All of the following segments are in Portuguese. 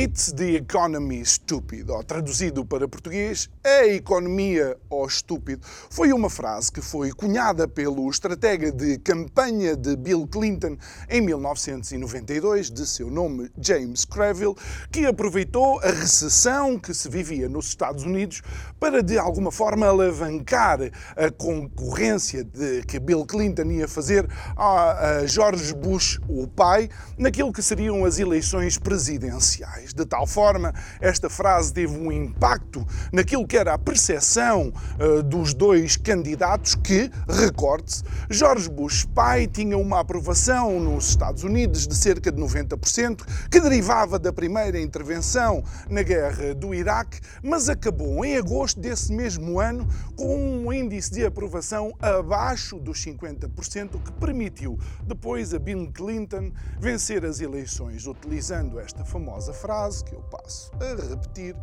It's the economy, stupid, ou traduzido para português, a economia, ó estúpido, foi uma frase que foi cunhada pelo estratega de campanha de Bill Clinton em 1992, de seu nome James Creville, que aproveitou a recessão que se vivia nos Estados Unidos para, de alguma forma, alavancar a concorrência de que Bill Clinton ia fazer a George Bush, o pai, naquilo que seriam as eleições presidenciais. De tal forma, esta frase teve um impacto naquilo que era a percepção uh, dos dois candidatos que, recorde-se, George Bush pai tinha uma aprovação nos Estados Unidos de cerca de 90%, que derivava da primeira intervenção na guerra do Iraque, mas acabou em agosto desse mesmo ano com um índice de aprovação abaixo dos 50%, o que permitiu depois a Bill Clinton vencer as eleições, utilizando esta famosa frase frase que eu passo a repetir: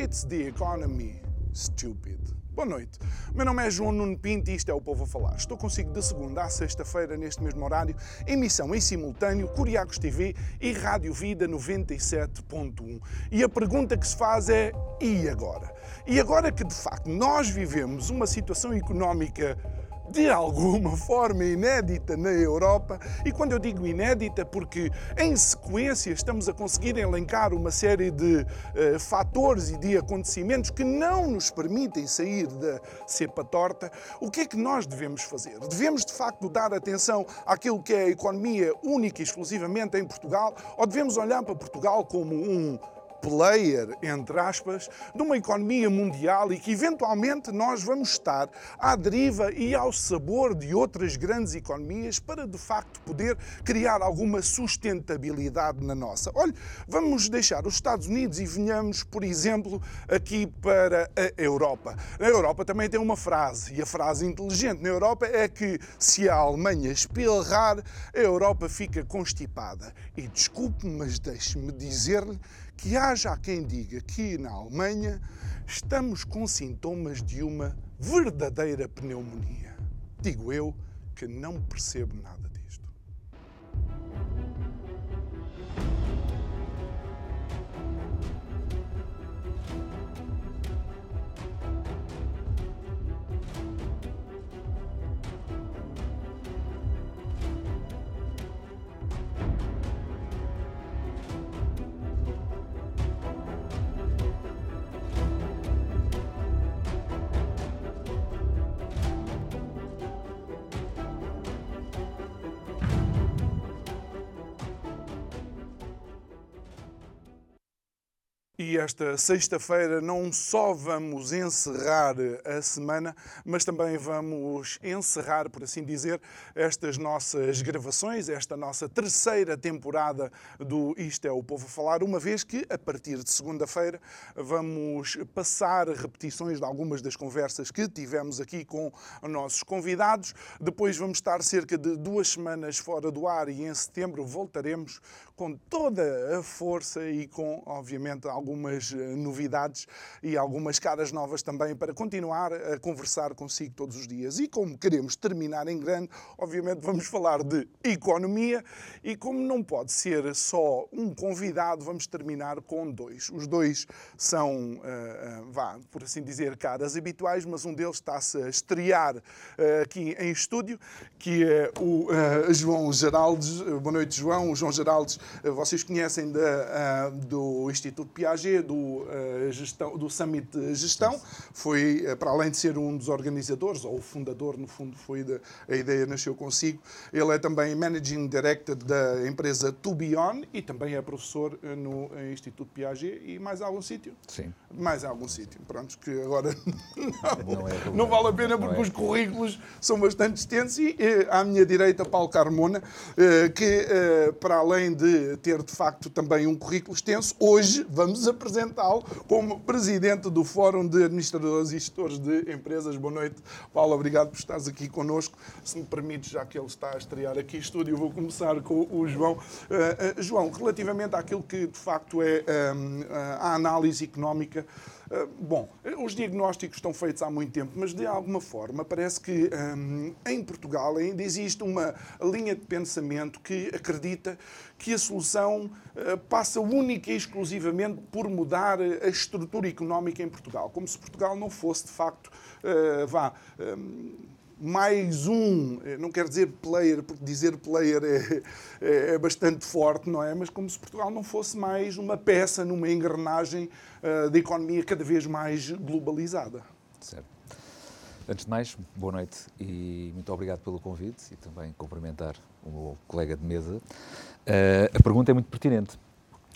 It's the economy, stupid. Boa noite. Meu nome é João Nuno Pinto e isto é o Povo a Falar. Estou consigo de segunda a sexta-feira, neste mesmo horário, emissão em simultâneo, Curiacos TV e Rádio Vida 97.1. E a pergunta que se faz é: e agora? E agora que de facto nós vivemos uma situação económica de alguma forma inédita na Europa. E quando eu digo inédita, porque em sequência estamos a conseguir elencar uma série de uh, fatores e de acontecimentos que não nos permitem sair da cepa torta, o que é que nós devemos fazer? Devemos de facto dar atenção àquilo que é a economia única e exclusivamente em Portugal, ou devemos olhar para Portugal como um player, entre aspas, de uma economia mundial e que eventualmente nós vamos estar à deriva e ao sabor de outras grandes economias para de facto poder criar alguma sustentabilidade na nossa. Olhe, vamos deixar os Estados Unidos e venhamos, por exemplo, aqui para a Europa. Na Europa também tem uma frase, e a frase inteligente na Europa é que se a Alemanha espirrar, a Europa fica constipada. E desculpe, mas deixe-me dizer-lhe que haja quem diga que na Alemanha estamos com sintomas de uma verdadeira pneumonia. Digo eu que não percebo nada E esta sexta-feira não só vamos encerrar a semana, mas também vamos encerrar, por assim dizer, estas nossas gravações, esta nossa terceira temporada do Isto é o Povo Falar, uma vez que, a partir de segunda-feira, vamos passar repetições de algumas das conversas que tivemos aqui com os nossos convidados. Depois vamos estar cerca de duas semanas fora do ar e em setembro voltaremos com toda a força e com, obviamente, algumas eh, novidades e algumas caras novas também para continuar a conversar consigo todos os dias. E como queremos terminar em grande, obviamente vamos falar de economia e como não pode ser só um convidado, vamos terminar com dois. Os dois são, uh, uh, vá, por assim dizer, caras habituais, mas um deles está-se a estrear uh, aqui em estúdio, que é o João Geraldes. Boa noite, João. O João Geraldes vocês conhecem do Instituto Piaget Piaget do, uh, gestão, do Summit de Gestão. Foi, uh, para além de ser um dos organizadores, ou o fundador, no fundo, foi de, a ideia nasceu consigo. Ele é também Managing Director da empresa To Be On e também é professor uh, no Instituto Piaget e mais algum sítio? Sim. Mais algum sítio. Pronto, que agora não, não, é não vale a pena porque é. os currículos são bastante extensos e à minha direita Paulo Carmona, que para além de ter de facto também um currículo extenso, hoje vamos apresentá-lo como presidente do Fórum de Administradores e Gestores de Empresas. Boa noite, Paulo. Obrigado por estares aqui connosco. Se me permites, já que ele está a estrear aqui em estúdio, vou começar com o João. Uh, uh, João, relativamente àquilo que de facto é um, a análise económica. Ah, bom, os diagnósticos estão feitos há muito tempo, mas de alguma forma parece que um, em Portugal ainda existe uma linha de pensamento que acredita que a solução uh, passa única e exclusivamente por mudar a estrutura económica em Portugal, como se Portugal não fosse de facto, uh, vá. Um, mais um, eh, não quero dizer player, porque dizer player é, é, é, bastante forte, não é? Mas como se Portugal não fosse mais uma peça numa engrenagem uh, da economia cada vez mais globalizada. Certo. Antes de mais, boa noite e muito obrigado pelo convite e também cumprimentar o meu colega de mesa. Uh, a pergunta é muito pertinente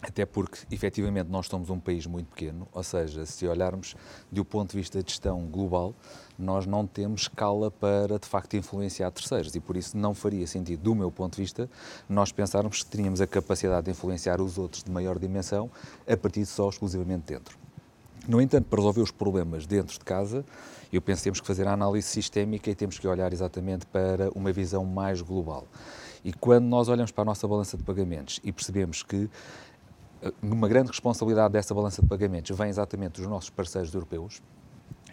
até porque, efetivamente, nós somos um país muito pequeno, ou seja, se olharmos do ponto de vista de gestão global, nós não temos escala para, de facto, influenciar terceiros e, por isso, não faria sentido, do meu ponto de vista, nós pensarmos que teríamos a capacidade de influenciar os outros de maior dimensão a partir só exclusivamente dentro. No entanto, para resolver os problemas dentro de casa, eu penso que temos que fazer a análise sistémica e temos que olhar exatamente para uma visão mais global. E quando nós olhamos para a nossa balança de pagamentos e percebemos que uma grande responsabilidade dessa balança de pagamentos vem exatamente dos nossos parceiros europeus.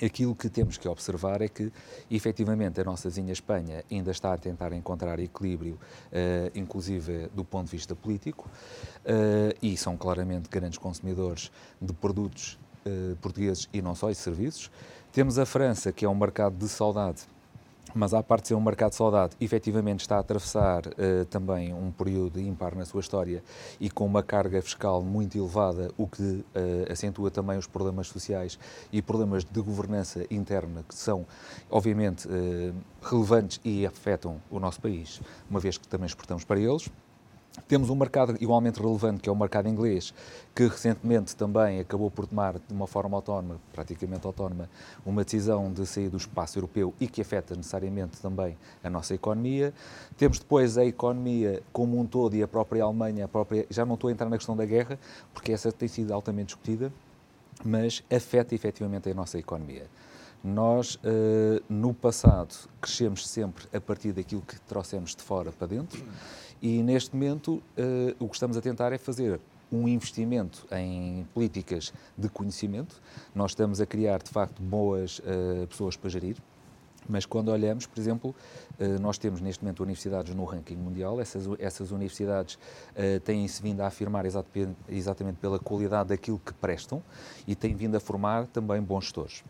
Aquilo que temos que observar é que, efetivamente, a nossa vizinha Espanha ainda está a tentar encontrar equilíbrio, uh, inclusive do ponto de vista político, uh, e são claramente grandes consumidores de produtos uh, portugueses e não só, e serviços. Temos a França, que é um mercado de saudade mas à parte de ser um mercado de saudade, efetivamente está a atravessar uh, também um período ímpar na sua história e com uma carga fiscal muito elevada, o que uh, acentua também os problemas sociais e problemas de governança interna que são, obviamente, uh, relevantes e afetam o nosso país, uma vez que também exportamos para eles. Temos um mercado igualmente relevante, que é o mercado inglês, que recentemente também acabou por tomar, de uma forma autónoma, praticamente autónoma, uma decisão de sair do espaço europeu e que afeta necessariamente também a nossa economia. Temos depois a economia como um todo e a própria Alemanha, a própria, já não estou a entrar na questão da guerra, porque essa tem sido altamente discutida, mas afeta efetivamente a nossa economia. Nós, uh, no passado, crescemos sempre a partir daquilo que trouxemos de fora para dentro e, neste momento, uh, o que estamos a tentar é fazer um investimento em políticas de conhecimento. Nós estamos a criar, de facto, boas uh, pessoas para gerir, mas quando olhamos, por exemplo, nós temos neste momento universidades no ranking mundial, essas, essas universidades têm-se vindo a afirmar exatamente pela qualidade daquilo que prestam e têm vindo a formar também bons gestores.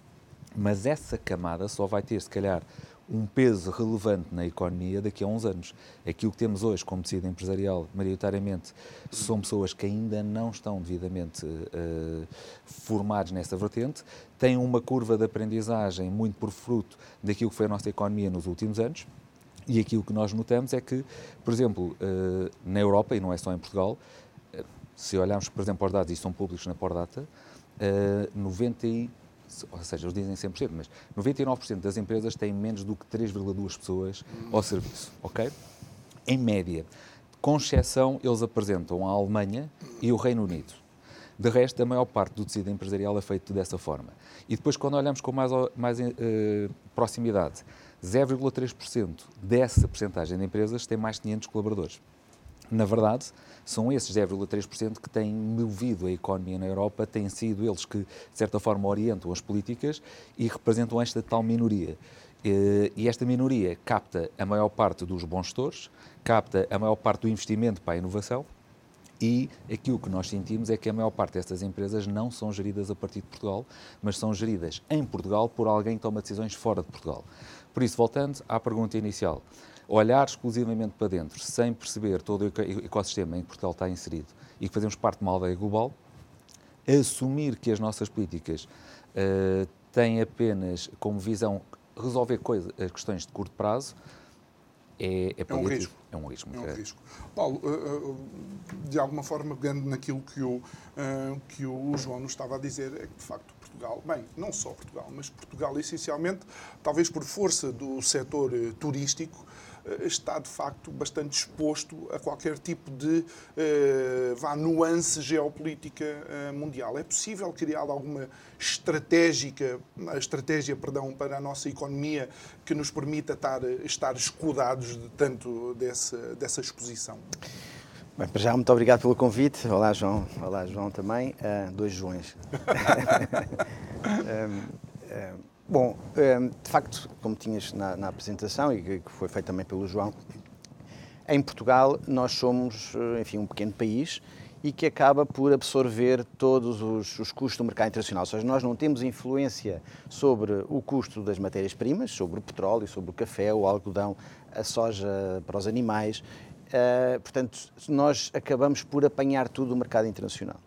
Mas essa camada só vai ter, se calhar, um peso relevante na economia daqui a uns anos. Aquilo que temos hoje como tecido empresarial, maioritariamente, são pessoas que ainda não estão devidamente uh, formados nessa vertente, têm uma curva de aprendizagem muito por fruto daquilo que foi a nossa economia nos últimos anos. E aquilo que nós notamos é que, por exemplo, uh, na Europa, e não é só em Portugal, uh, se olharmos, por exemplo, os dados, e são públicos na Pordata, uh, 90 ou seja, eles dizem 100%, mas 99% das empresas têm menos do que 3,2 pessoas ao serviço, ok? Em média. Com exceção, eles apresentam a Alemanha e o Reino Unido. De resto, a maior parte do tecido empresarial é feito dessa forma. E depois, quando olhamos com mais, mais uh, proximidade, 0,3% dessa porcentagem de empresas tem mais de 500 colaboradores. Na verdade, são esses 0,3% que têm movido a economia na Europa, têm sido eles que, de certa forma, orientam as políticas e representam esta tal minoria. Eh, e esta minoria capta a maior parte dos bons gestores, capta a maior parte do investimento para a inovação e aquilo que nós sentimos é que a maior parte destas empresas não são geridas a partir de Portugal, mas são geridas em Portugal por alguém que toma decisões fora de Portugal. Por isso, voltando à pergunta inicial, olhar exclusivamente para dentro, sem perceber todo o ecossistema em que Portugal está inserido e que fazemos parte de uma aldeia global, assumir que as nossas políticas uh, têm apenas como visão resolver coisa, as questões de curto prazo, é, é, é um risco. É um risco. É um risco. Paulo, de alguma forma, pegando naquilo que o, que o João nos estava a dizer, é que de facto Portugal, bem, não só Portugal, mas Portugal essencialmente, talvez por força do setor turístico, eh, está de facto bastante exposto a qualquer tipo de uh, vá, nuance geopolítica uh, mundial. É possível criar alguma estratégica, estratégia perdão, para a nossa economia que nos permita estar, estar escudados de tanto dessa, dessa exposição? Bem, para já, muito obrigado pelo convite. Olá, João. Olá, João também. Uh, dois Joões. um, um, Bom, ehm, de facto, como tinhas na, na, apresentação e que foi feito também pelo João, em Portugal nós somos, eh, enfim, um pequeno país e que acaba por absorver todos os, os, custos do mercado internacional. Ou seja, nós não temos influência sobre o custo das matérias-primas, sobre o petróleo, sobre o café, o algodão, a soja para os animais. Uh, portanto, nós acabamos por apanhar tudo do mercado internacional.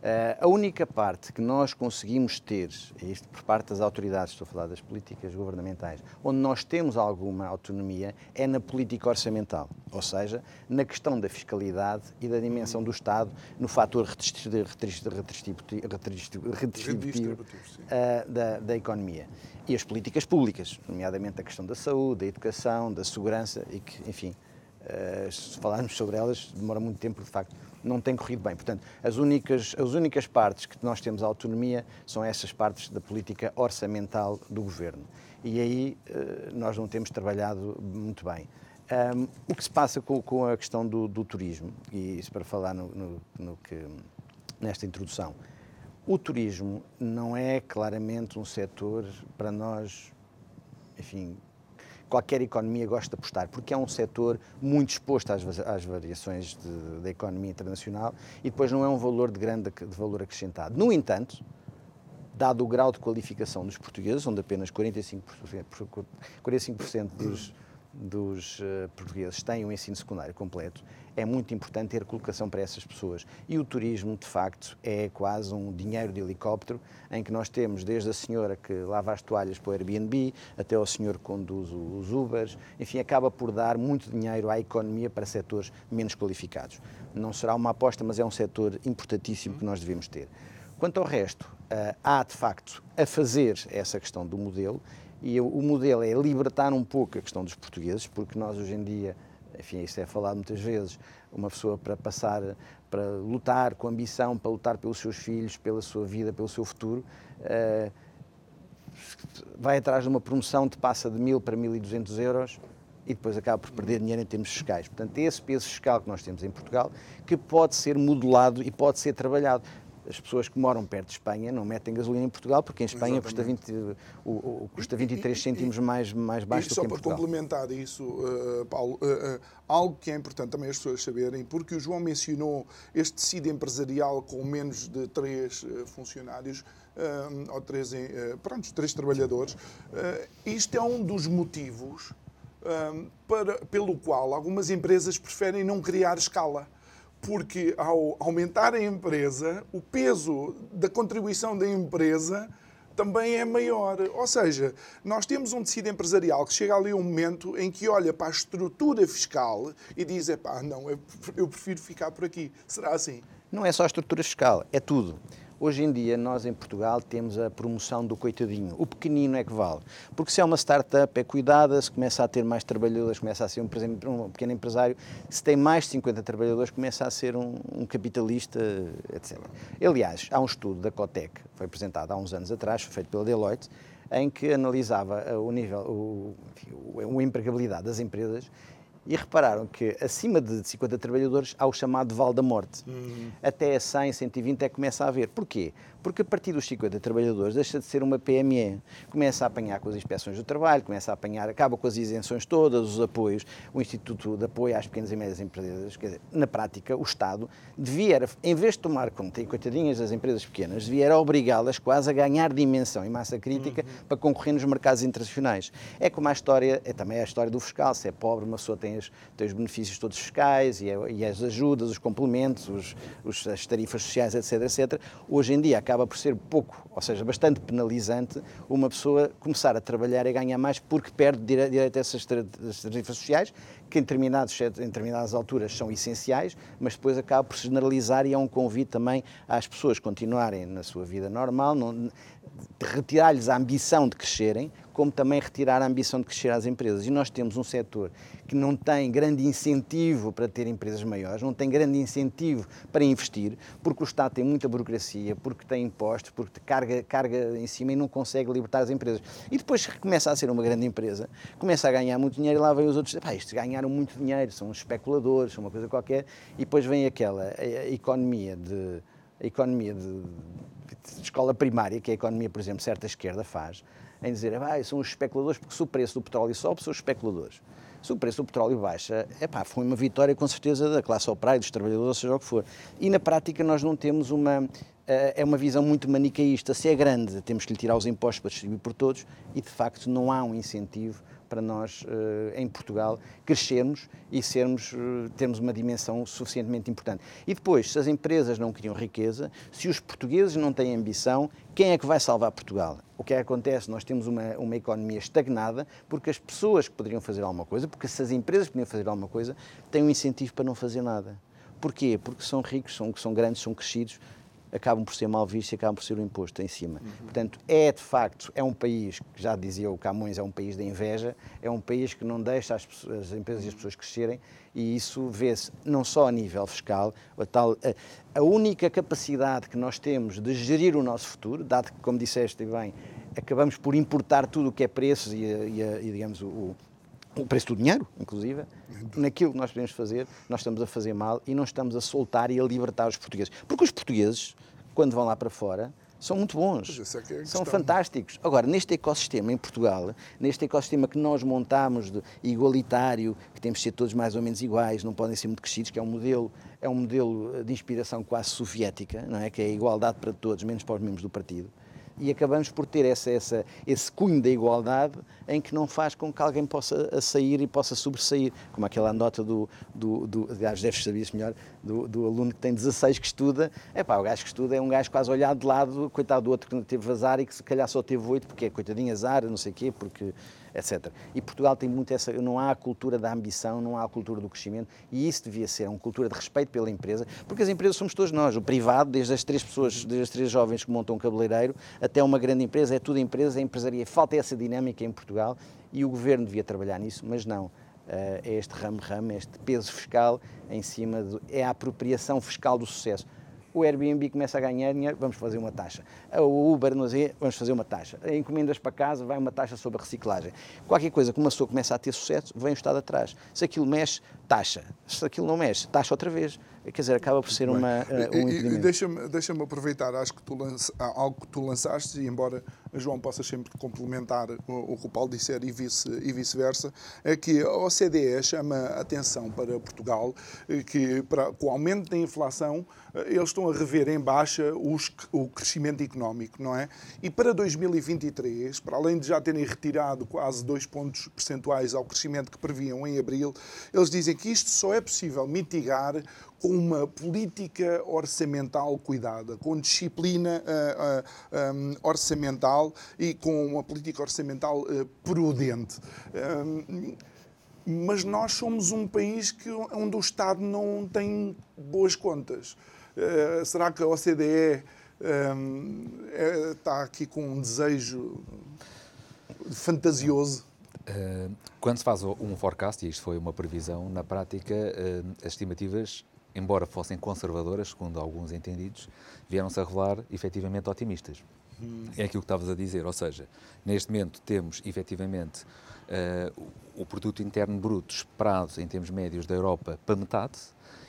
Uh, a única parte que nós conseguimos ter, isto por parte das autoridades, estou a falar das políticas governamentais, onde nós temos alguma autonomia, é na política orçamental, ou seja, na questão da fiscalidade e da dimensão do Estado, no fator redistributivo, uh, da, da economia. E as políticas públicas, nomeadamente a questão da saúde, da educação, da segurança, e que, enfim, uh, se falarmos sobre elas, demora muito tempo, de facto não tem corrido bem. Portanto, as únicas, as únicas partes que nós temos autonomia são essas partes da política orçamental do governo. E aí eh, nós não temos trabalhado muito bem. Um, o que se passa com, com a questão do, do, turismo, e isso para falar no, no, no que, nesta introdução, o turismo não é claramente um setor para nós, enfim, qualquer economia gosta de apostar, porque é um setor muito exposto às, às variações de, da economia internacional e depois não é um valor de grande de valor acrescentado. No entanto, dado o grau de qualificação dos portugueses, onde apenas 45%, 45 dos, dos uh, portugueses têm um ensino secundário completo, é muito importante ter colocação para essas pessoas. E o turismo, de facto, é quase um dinheiro de helicóptero, em que nós temos desde a senhora que lava as toalhas para o Airbnb, até ao senhor que conduz os Ubers, enfim, acaba por dar muito dinheiro à economia para setores menos qualificados. Não será uma aposta, mas é um setor importantíssimo que nós devemos ter. Quanto ao resto, eh, há de facto a fazer essa questão do modelo, e o modelo é libertar um pouco a questão dos portugueses, porque nós hoje em dia enfim, isso é falado muitas vezes, uma pessoa para passar, para lutar com ambição, para lutar pelos seus filhos, pela sua vida, pelo seu futuro, uh, vai atrás de uma promoção que passa de mil para 1.200 euros e depois acaba por perder dinheiro em termos fiscais. Portanto, é esse peso fiscal que nós temos em Portugal que pode ser modulado e pode ser trabalhado as pessoas que moram perto de Espanha não metem gasolina em Portugal, porque em Espanha custa, 20, o, o, custa 23 e, cêntimos mais, mais baixo do que em Portugal. só para complementar isso, uh, Paulo, uh, uh, algo que é importante também as pessoas saberem, porque o João mencionou este tecido empresarial com menos de três funcionários, ou três, pronto, três trabalhadores, isto é um dos motivos para, pelo qual algumas empresas preferem não criar escala porque ao aumentar a empresa, o peso da contribuição da empresa também é maior. Ou seja, nós temos um tecido empresarial que chega ali um momento em que olha para a estrutura fiscal e diz: é pá, não, eu prefiro ficar por aqui. Será assim? Não é só a estrutura fiscal, é tudo. Hoje em dia, nós em Portugal temos a promoção do coitadinho. O pequenino é que vale. Porque se é uma startup, é cuidada, se começa a ter mais trabalhadores, começa a ser um, um pequeno empresário. Se tem mais de 50 trabalhadores, começa a ser um, um capitalista, etc. Aliás, há um estudo da Cotec, foi apresentado há uns anos atrás, feito pela Deloitte, em que analisava o nível, o, o, a empregabilidade das empresas e repararam que acima de 50 trabalhadores há o chamado Val da Morte. Uhum. Até a 100, 120 é que começa a haver. Porquê? Porque a partir dos 50 trabalhadores deixa de ser uma PME. Começa a apanhar com as inspeções do trabalho, começa a apanhar, acaba com as isenções todas, os apoios, o Instituto de Apoio às Pequenas e Médias Empresas. Quer dizer, na prática, o Estado devia, em vez de tomar conta, e coitadinhas das empresas pequenas, devia obrigá-las quase a ganhar dimensão e massa crítica uhum. para concorrer nos mercados internacionais. É como a história, é também a história do fiscal, se é pobre, uma pessoa tem tem, os benefícios todos fiscais e, e as ajudas, os complementos, os, os, as tarifas sociais, etc, etc. Hoje em dia acaba por ser pouco, ou seja, bastante penalizante uma pessoa começar a trabalhar e ganhar mais porque perde direito a essas tarifas sociais, que em, determinados, em determinadas alturas são essenciais, mas depois acaba por se generalizar e é um convite também às pessoas continuarem na sua vida normal, retirar-lhes a ambição de crescerem, como também retirar a ambição de crescer às empresas. E nós temos um setor que não tem grande incentivo para ter empresas maiores, não tem grande incentivo para investir, porque o Estado tem muita burocracia, porque tem impostos, porque carga, carga em cima e não consegue libertar as empresas. E depois começa a ser uma grande empresa, começa a ganhar muito dinheiro e lá vem os outros, pá, estes ganharam muito dinheiro, são especuladores, são uma coisa qualquer, e depois vem aquela a, a economia de a economia de, de, escola primária, que é a economia, por exemplo, certa esquerda faz, em dizer, ah, são os especuladores, porque se o preço do petróleo sobe, são os especuladores. Se o preço do petróleo baixa, epá, foi uma vitória com certeza da classe operária, dos trabalhadores, ou seja o que for. E na prática nós não temos uma, eh, é uma visão muito manicaísta. Se é grande, temos que lhe tirar os impostos para distribuir por todos e, de facto, não há um incentivo para nós, eh, em Portugal, crescermos e sermos, eh, termos uma dimensão suficientemente importante. E depois, se as empresas não criam riqueza, se os portugueses não têm ambição, quem é que vai salvar Portugal? O que é que acontece? Nós temos uma, uma economia estagnada porque as pessoas que poderiam fazer alguma coisa, porque se as empresas poderiam fazer alguma coisa, têm um incentivo para não fazer nada. Porquê? Porque são ricos, são, são grandes, são crescidos, acabam por ser mal vistos e acabam por ser o imposto em cima. Uhum. Portanto, é de facto, é um país, que já dizia o Camões, é um país da inveja, é um país que não deixa as, as empresas e as pessoas crescerem e isso vê-se não só a nível fiscal, a, tal, a, a, única capacidade que nós temos de gerir o nosso futuro, dado que, como disseste bem, acabamos por importar tudo o que é preços e, e, e digamos, o, o preço do dinheiro, inclusive, naquilo que nós podemos fazer, nós estamos a fazer mal e não estamos a soltar e a libertar os portugueses. Porque os portugueses, quando vão lá para fora, são muito bons, é é são fantásticos. Agora, neste ecossistema em Portugal, neste ecossistema que nós montamos de igualitário, que temos de ser todos mais ou menos iguais, não podem ser muito crescidos, que é um modelo, é um modelo de inspiração quase soviética, não é? que é a igualdade para todos, menos para os membros do partido e acabamos por ter essa, essa, esse cunho da igualdade em que não faz com que alguém possa sair e possa sobressair, como aquela nota do, do, do aliás, deves saber isso melhor, do, do, aluno que tem 16 que estuda, é pá, o gajo que estuda é um gajo quase olhado de lado, coitado do outro que não teve azar e que se calhar só teve 8 porque é coitadinho azar, não sei o quê, porque etc. E Portugal tem muito essa, não há a cultura da ambição, não há a cultura do crescimento e isso devia ser uma cultura de respeito pela empresa, porque as empresas somos todos nós, o privado, desde as três pessoas, desde as três jovens que montam um cabeleireiro até uma grande empresa, é tudo empresa, é empresaria, falta essa dinâmica em Portugal e o governo devia trabalhar nisso, mas não. Eh, é este ramo-ramo, é este peso fiscal em cima, de, é a apropriação fiscal do sucesso o Airbnb começa a ganhar dinheiro, vamos fazer uma taxa. O Uber, vamos fazer uma taxa. Encomendas para casa, vai uma taxa sobre a reciclagem. Qualquer coisa que uma pessoa começa a ter sucesso, vem o Estado atrás. Se aquilo mexe, taxa. Se aquilo não mexe, taxa outra vez. Quer dizer, acaba por ser uma, uh, um impedimento. Deixa-me deixa aproveitar acho que tu lança, algo que tu lançaste, e embora João possa sempre complementar o, o que o Paulo disser e vice-versa, vice é que a OCDE chama atenção para Portugal eh, que, para, com o aumento da inflação, eh, eles estão a rever em baixa os, o crescimento económico, não é? E para 2023, para além de já terem retirado quase dois pontos percentuais ao crescimento que previam em abril, eles dizem que isto só é possível mitigar com uma política orçamental cuidada, com disciplina uh, uh, um, orçamental e com uma política orçamental uh, prudente. Um, mas nós somos um país que, onde o Estado não tem boas contas. será que a OCDE um, é, está aqui com um desejo fantasioso? quando se faz um forecast, e isto foi uma previsão, na prática as estimativas embora fossem conservadoras, segundo alguns entendidos, vieram-se a revelar efetivamente otimistas. É aquilo que estavas a dizer, ou seja, neste momento temos efetivamente uh, o produto interno bruto esperado em termos médios da Europa para metade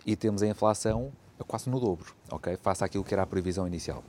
e temos a inflação quase no dobro, ok? Face àquilo que era a previsão inicial.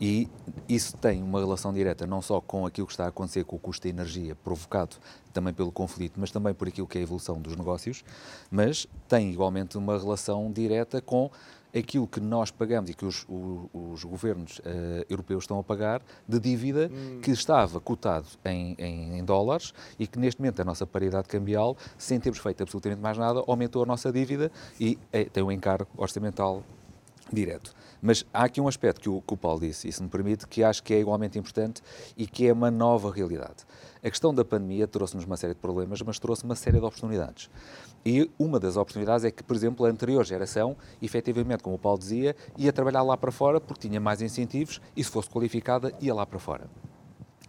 E isso tem uma relação direta não só com aquilo que está a acontecer com o custo da energia provocado também pelo conflito, mas também por aquilo que é a evolução dos negócios, mas tem igualmente uma relação direta com aquilo que nós pagamos e que os, os, os governos uh, europeus estão a pagar de dívida hum. que estava cotado em, em, em, dólares e que neste momento a nossa paridade cambial, sem termos feito absolutamente mais nada, aumentou a nossa dívida e é, tem um encargo orçamental direto. Mas há aqui um aspecto que o, que o Paulo disse, e se me permite, que acho que é igualmente importante e que é uma nova realidade. A questão da pandemia trouxe-nos uma série de problemas, mas trouxe uma série de oportunidades. E uma das oportunidades é que, por exemplo, a anterior geração, efetivamente, como o Paulo dizia, ia trabalhar lá para fora porque tinha mais incentivos e, se fosse qualificada, ia lá para fora.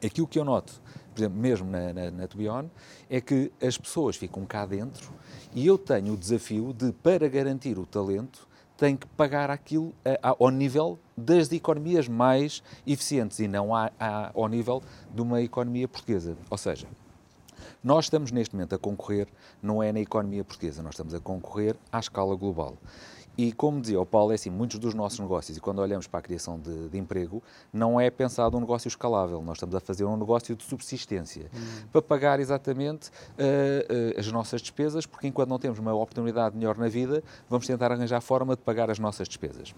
Aquilo que eu noto, por exemplo, mesmo na, na, na Tubion, é que as pessoas ficam cá dentro e eu tenho o desafio de, para garantir o talento, tem que pagar aquilo a, a, ao nível das economias mais eficientes e não a, ao nível de uma economia portuguesa. Ou seja, nós estamos neste momento a concorrer, não é na economia portuguesa, nós estamos a concorrer à escala global. E como dizia o Paulo, é assim, muitos dos nossos negócios, e quando olhamos para a criação de, de, emprego, não é pensado um negócio escalável, nós estamos a fazer um negócio de subsistência, hum. para pagar exatamente uh, uh, as nossas despesas, porque enquanto não temos uma oportunidade melhor na vida, vamos tentar arranjar forma de pagar as nossas despesas.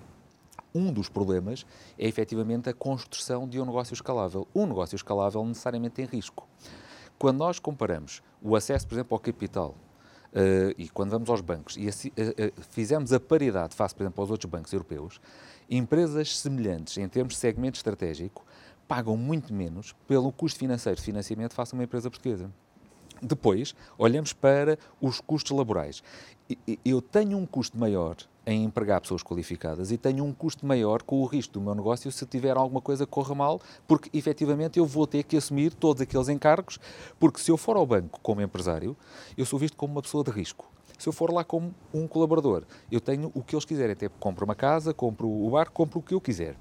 Um dos problemas é efetivamente a construção de um negócio escalável. Um negócio escalável necessariamente tem risco. Quando nós comparamos o acesso, por exemplo, ao capital Uh, e quando vamos aos bancos e assim, uh, uh, fizemos a paridade face, por exemplo, aos outros bancos europeus, empresas semelhantes em termos de segmento estratégico pagam muito menos pelo custo financeiro de financiamento face a uma empresa portuguesa. Depois, olhamos para os custos laborais. Eu tenho um custo maior em empregar pessoas qualificadas. E tenho um custo maior com o risco do meu negócio se tiver alguma coisa que corra mal, porque efetivamente eu vou ter que assumir todos aqueles encargos, porque se eu for ao banco como empresário, eu sou visto como uma pessoa de risco. Se eu for lá como um colaborador, eu tenho o que eles quiserem, até compro uma casa, compro o barco, compro o que eu quiser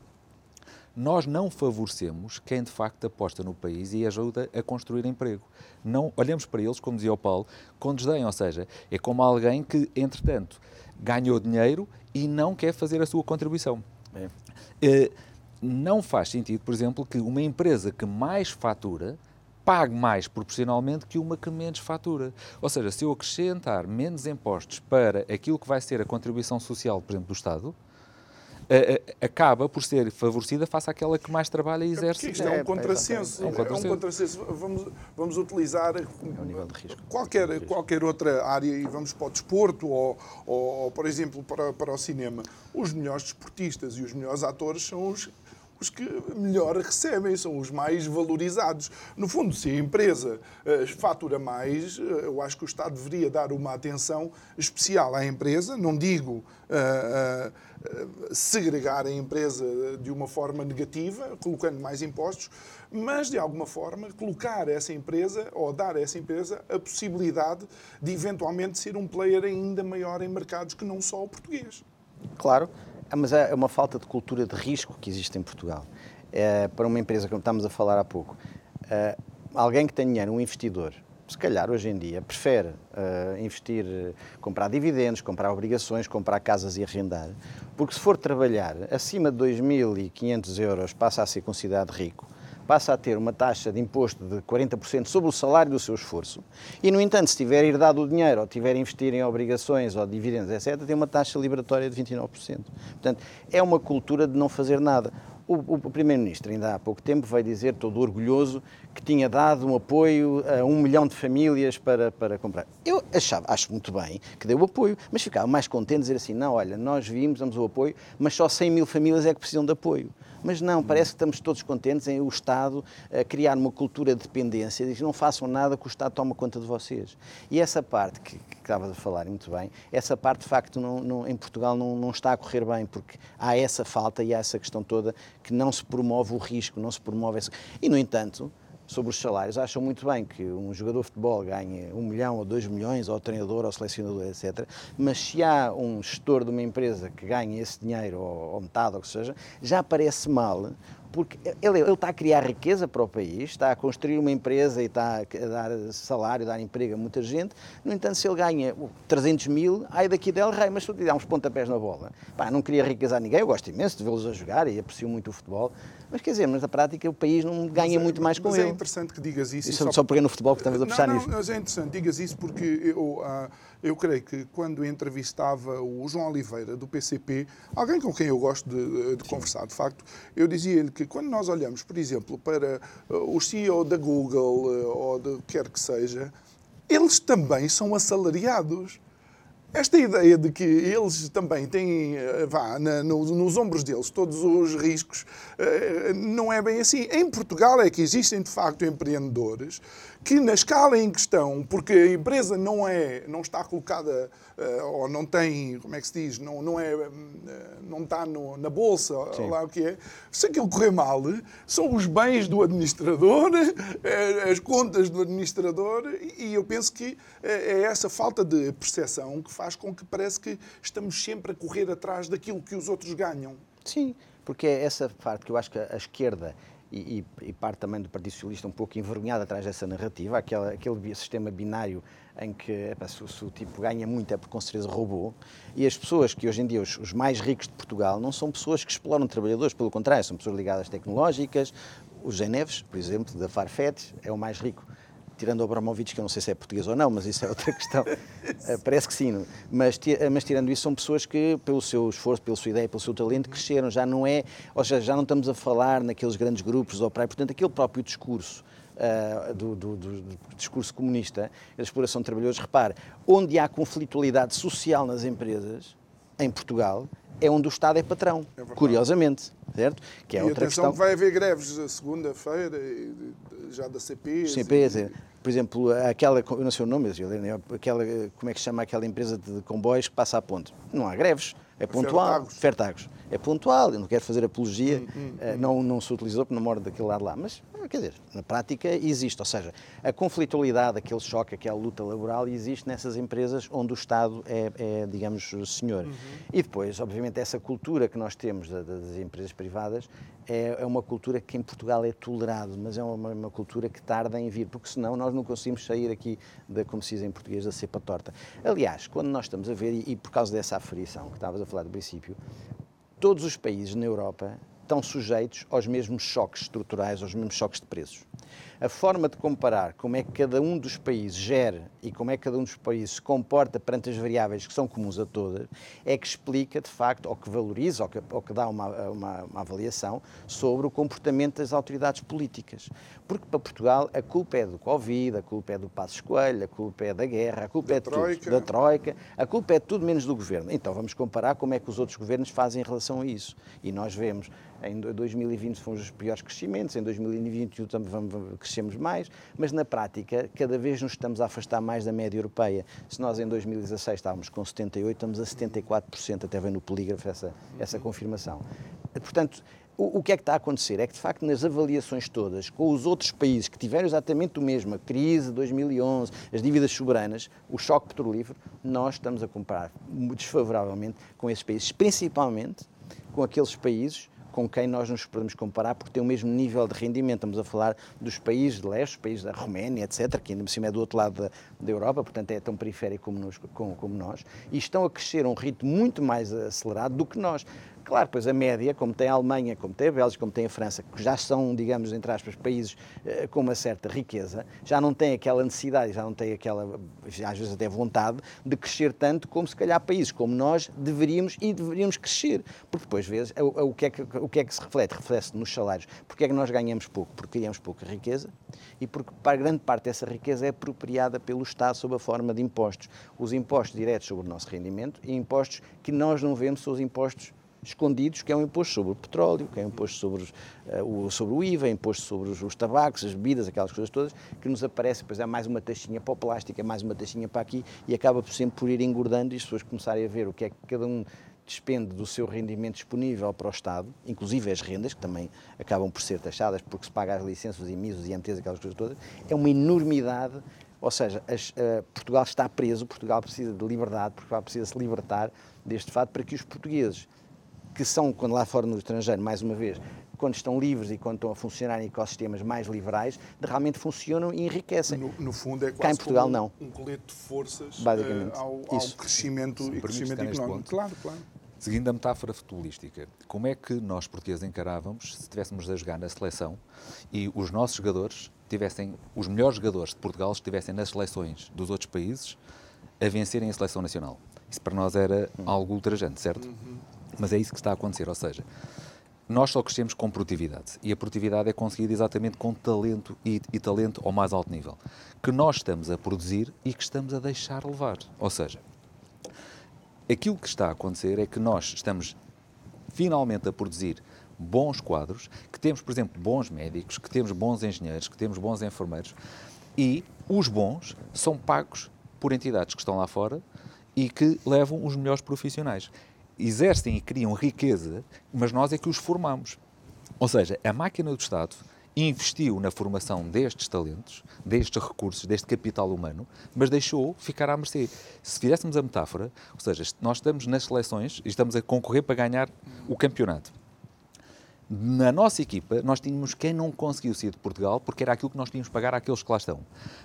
nós não favorecemos quem de facto aposta no país e ajuda a construir emprego. Não olhamos para eles, como dizia o Paulo, com desdém, ou seja, é como alguém que, entretanto, ganhou dinheiro e não quer fazer a sua contribuição. É. Uh, não faz sentido, por exemplo, que uma empresa que mais fatura pague mais proporcionalmente que uma que menos fatura. Ou seja, se eu acrescentar menos impostos para aquilo que vai ser a contribuição social, por exemplo, do Estado, acaba por ser favorecida face àquela que mais trabalha e exerce. É isto é um contrassenso. É um contrassenso. É um contrassenso. Vamos, vamos utilizar é qualquer, qualquer outra área e vamos para o desporto ou, ou por exemplo, para, para o cinema. Os melhores desportistas e os melhores atores são os os que melhor recebem, são os mais valorizados. No fundo, se a empresa uh, fatura mais, uh, eu acho que o Estado deveria dar uma atenção especial à empresa, não digo uh, segregar a empresa de uma forma negativa, colocando mais impostos, mas de alguma forma colocar essa empresa ou dar a essa empresa a possibilidade de eventualmente ser um player ainda maior em mercados que não só o português. Claro, mas é uma falta de cultura de risco que existe em Portugal. É, para uma empresa, como estamos a falar há pouco, é, alguém que tem dinheiro, um investidor, se calhar hoje em dia prefere uh, investir, comprar dividendos, comprar obrigações, comprar casas e arrendar, porque se for trabalhar acima de 2.500 euros passa a ser considerado rico passa a ter uma taxa de imposto de 40% sobre o salário do seu esforço e, no entanto, se tiver herdado o dinheiro ou tiver investido em obrigações ou dividendos, etc., tem uma taxa liberatória de 29%. Portanto, é uma cultura de não fazer nada. O, o Primeiro-Ministro, ainda há pouco tempo, veio dizer, todo orgulhoso, que tinha dado um apoio a um milhão de famílias para, para comprar. Eu achava, acho muito bem que deu apoio, mas ficava mais contente dizer assim: não, olha, nós vimos, damos o apoio, mas só 100 mil famílias é que precisam de apoio. Mas não, parece que estamos todos contentes em o Estado a criar uma cultura de dependência, diz não façam nada que o Estado toma conta de vocês. E essa parte que, que estava a falar muito bem, essa parte de facto não, não, em Portugal não, não está a correr bem, porque há essa falta e há essa questão toda que não se promove o risco, não se promove essa... E, no entanto, sobre os salários, acham muito bem que um jogador de futebol ganhe um milhão ou dois milhões, ou treinador, ou selecionador, etc. Mas se há um gestor de uma empresa que ganhe esse dinheiro, ou, ou metade, ou o que seja, já parece mal, porque ele, ele, está a criar riqueza para o país, está a construir uma empresa e está a dar salário, a dar emprego a muita gente. No entanto, se ele ganha 300 mil, ai daqui del rei, mas se lhe dá uns pontapés na bola. Pá, não queria riqueza a ninguém, eu gosto imenso de vê-los a jogar e aprecio muito o futebol, mas quer dizer, mas na prática o país não ganha é, muito mais com mas ele. Mas é interessante que digas isso. isso só, só porque no futebol que estamos a puxar não, nisso. Mas é interessante, digas isso porque eu, ah, eu creio que quando entrevistava o João Oliveira, do PCP, alguém com quem eu gosto de, de conversar, de facto, eu dizia-lhe que quando nós olhamos, por exemplo, para uh, o CEO da Google uh, ou de quer que seja, eles também são assalariados. Esta ideia de que eles também têm, eh, vá, na, nos, nos, ombros deles todos os riscos, eh, não é bem assim. Em Portugal é que existem, de facto, empreendedores que, na escala em questão, porque a empresa não, é, não está colocada uh, ou não tem, como é que se diz, não, não, é, uh, não está no, na bolsa, ou lá o que é, se aquilo correr mal, são os bens do administrador, uh, as contas do administrador, e, e eu penso que é essa falta de percepção que faz com que parece que estamos sempre a correr atrás daquilo que os outros ganham. Sim, porque é essa parte que eu acho que a esquerda e, e, parte também do Partido Socialista um pouco envergonhada atrás dessa narrativa, aquela, aquele sistema binário em que epa, se, se, o tipo ganha muito é porque com certeza roubou, e as pessoas que hoje em dia, os, os, mais ricos de Portugal, não são pessoas que exploram trabalhadores, pelo contrário, são pessoas ligadas tecnológicas, o Geneves, por exemplo, da Farfetch, é o mais rico tirando o Abramovich, que eu não sei se é português ou não, mas isso é outra questão. uh, parece que sim. Mas, mas tirando isso, são pessoas que, pelo seu esforço, pela sua ideia, pelo seu talento, cresceram. Já não é, ou seja, já não estamos a falar naqueles grandes grupos ou praia. Portanto, aquele próprio discurso. Uh, do, do, do, discurso comunista, a exploração de trabalhadores, repare, onde há conflitualidade social nas empresas, em Portugal, é onde o Estado é patrão, é curiosamente, certo? Que é e outra atenção questão. que vai haver greves segunda-feira, já da CP. CP, e... por exemplo, aquela, eu não sei o nome, aquela, como é que se chama aquela empresa de comboios que passa a ponte? Não há greves, é pontual. Fertagos. É pontual, eu não quero fazer apologia, hum, hum, eh, hum. Não, não se utilizou porque não mora daquele lado lá, mas quer dizer, na prática existe, ou seja, a conflitualidade, aquele choque, aquela luta laboral existe nessas empresas onde o Estado é, é digamos, senhor. Uhum. E depois, obviamente, essa cultura que nós temos das empresas privadas é, é uma cultura que em Portugal é tolerado, mas é uma, uma, cultura que tarda em vir, porque senão nós não conseguimos sair aqui, da, como se diz em português, da cepa torta. Aliás, quando nós estamos a ver, e, e por causa dessa aferição que estavas a falar do princípio, todos os países na Europa estão sujeitos aos mesmos choques estruturais, aos mesmos choques de preços a forma de comparar como é que cada um dos países gera e como é que cada um dos países se comporta perante as variáveis que são comuns a todas, é que explica, de facto, ou que valoriza, ou que, ou que dá uma, uma, uma, avaliação sobre o comportamento das autoridades políticas. Porque para Portugal a culpa é do Covid, a culpa é do Passos Coelho, a culpa é da guerra, a culpa da é troika. tudo, da Troika, a culpa é tudo menos do Governo. Então vamos comparar como é que os outros governos fazem em relação a isso. E nós vemos, em 2020 fomos os piores crescimentos, em 2021 também vamos crescemos mais, mas na prática cada vez nos estamos a afastar mais da média europeia. Se nós em 2016 estávamos com 78, estamos a 74%, até vem no polígrafo essa, essa confirmação. Portanto, o, que é que está a acontecer? É que, de facto, nas avaliações todas, com os outros países que tiveram exatamente o mesmo, a crise de 2011, as dívidas soberanas, o choque petrolífero, nós estamos a comparar desfavoravelmente com esses países, principalmente com aqueles países com quem nós nos podemos comparar porque tem o mesmo nível de rendimento. Estamos a falar dos países de leste, países da Roménia, etc., que ainda por cima é do outro lado da, da Europa, portanto é tão periférico como, como, como nós, e estão a crescer a um ritmo muito mais acelerado do que nós. Claro, pois a média, como tem a Alemanha, como tem a Bélgica, como tem a França, que já são, digamos, entre aspas, países eh, com uma certa riqueza, já não tem aquela necessidade, já não tem aquela, às vezes até vontade, de crescer tanto como se calhar países como nós deveríamos e deveríamos crescer. Porque depois, vezes, o, o, que é que, o que é que se reflete? Reflete-se nos salários. Porque é que nós ganhamos pouco? Porque criamos pouca riqueza e porque para grande parte dessa riqueza é apropriada pelo Estado sob a forma de impostos. Os impostos diretos sobre o nosso rendimento e impostos que nós não vemos são os impostos escondidos, que é um imposto sobre o petróleo, que é um imposto sobre, uh, o, sobre o IVA, imposto sobre os, os, tabacos, as bebidas, aquelas coisas todas, que nos aparece, depois é mais uma taxinha para o plástico, é mais uma taxinha para aqui, e acaba sempre por ir engordando e as pessoas começarem a ver o que é que cada um despende do seu rendimento disponível para o Estado, inclusive as rendas, que também acabam por ser taxadas porque se paga as licenças, os IMIs, os IMTs, aquelas coisas todas, é uma enormidade ou seja, as, uh, Portugal está preso, Portugal precisa de liberdade, Portugal precisa se libertar deste fato para que os portugueses que são, quando lá fora no estrangeiro, mais uma vez, quando estão livres e quando estão a funcionar em ecossistemas mais liberais, realmente funcionam e enriquecem. No, no fundo é quase Cá em Portugal, um, não. um colete de forças uh, ao, ao crescimento, e crescimento económico. Claro, claro. Seguindo a metáfora futebolística, como é que nós portugueses encarávamos se estivéssemos a jogar na seleção e os nossos jogadores tivessem, os melhores jogadores de Portugal estivessem nas seleções dos outros países a vencerem a seleção nacional. Isso para nós era algo ultrajante, certo? Mas é isso que está a acontecer, ou seja, nós só crescemos com produtividade e a produtividade é conseguida exatamente com talento e, e, talento ao mais alto nível, que nós estamos a produzir e que estamos a deixar levar. Ou seja, aquilo que está a acontecer é que nós estamos finalmente a produzir bons quadros, que temos, por exemplo, bons médicos, que temos bons engenheiros, que temos bons enfermeiros e os bons são pagos por entidades que estão lá fora e que levam os melhores profissionais. Exercem e criam riqueza, mas nós é que os formamos. Ou seja, a máquina do Estado investiu na formação destes talentos, destes recursos, deste capital humano, mas deixou ficar à mercê. Se fizéssemos a metáfora, ou seja, nós estamos nas seleções e estamos a concorrer para ganhar o campeonato. Na nossa equipa, nós tínhamos quem não conseguiu sair de Portugal porque era aquilo que nós tínhamos que pagar àqueles que lá estão.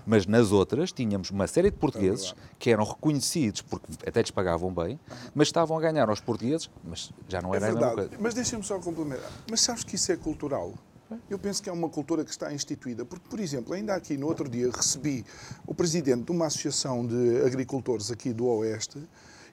Mas nas outras, tínhamos uma série de portugueses que eram reconhecidos porque até lhes pagavam bem, mas estavam a ganhar aos portugueses, mas já não era é a mesma coisa. Mas deixa-me só complementar. Mas sabes que isso é cultural? Eu penso que é uma cultura que está instituída, porque, por exemplo, ainda aqui no outro dia recebi o presidente de uma associação de agricultores aqui do Oeste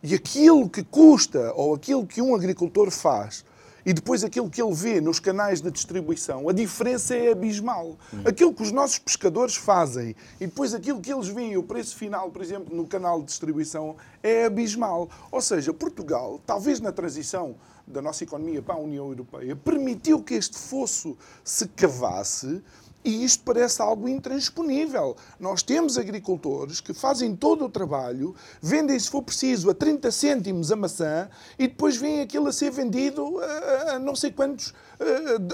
e aquilo que custa ou aquilo que um agricultor faz e depois aquilo que ele vê nos canais de distribuição, a diferença é abismal. Aquilo que os nossos pescadores fazem e depois aquilo que eles veem, o preço final, por exemplo, no canal de distribuição, é abismal. Ou seja, Portugal, talvez na transição da nossa economia para a União Europeia, permitiu que este fosso se cavasse e isto parece algo intransponível. Nós temos agricultores que fazem todo o trabalho, vendem, se for preciso, a 30 cêntimos a maçã e depois vem aquilo a ser vendido a, a não sei quantos,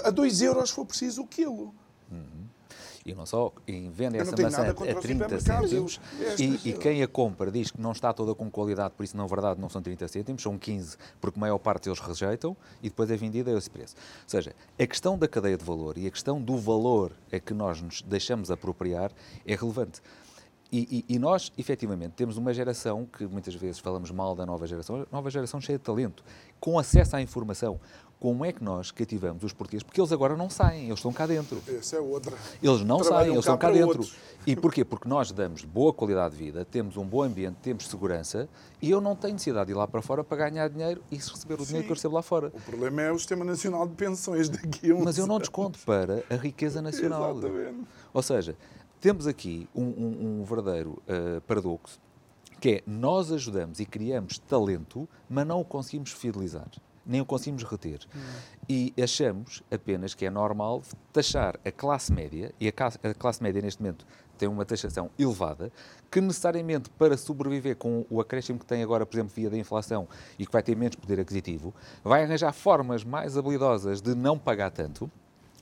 a 2 euros, se for preciso, o quilo. E não só, e Eu não essa maçã a contra os 30 supermercados, cêntimos estas- e, e quem a compra diz que não está toda com qualidade, por isso, na verdade, não são 30 cêntimos, são 15, porque a maior parte eles rejeitam e depois é vendida a esse preço. Ou seja, a questão da cadeia de valor e a questão do valor a que nós nos deixamos apropriar é relevante. E, e- e nós, efetivamente, temos uma geração que muitas vezes falamos mal da nova geração, a nova geração cheia de talento, com acesso à informação. Como é que nós cativamos os portugueses? Porque eles agora não saem, eles estão cá dentro. Essa é outra. Eles não Trabalham saem, eles estão cá dentro. outros. E porquê? Porque nós damos boa qualidade de vida, temos um bom ambiente, temos segurança e eu não tenho necessidade de ir lá para fora para ganhar dinheiro e receber o dinheiro que eu recebo lá fora. O problema é o Sistema Nacional de Pensões daqui a uns Mas eu não desconto para a riqueza nacional. Exatamente. Ou seja, temos aqui um, um- um verdadeiro eh, paradoxo, que é nós ajudamos e criamos talento, mas não o conseguimos fidelizar, nem o conseguimos reter. E achamos apenas que é normal taxar a classe média, e a, classe média neste momento tem uma taxação elevada, que necessariamente para sobreviver com o acréscimo que tem agora, por exemplo, via da inflação e que vai ter menos poder aquisitivo, vai arranjar formas mais habilidosas de não pagar tanto,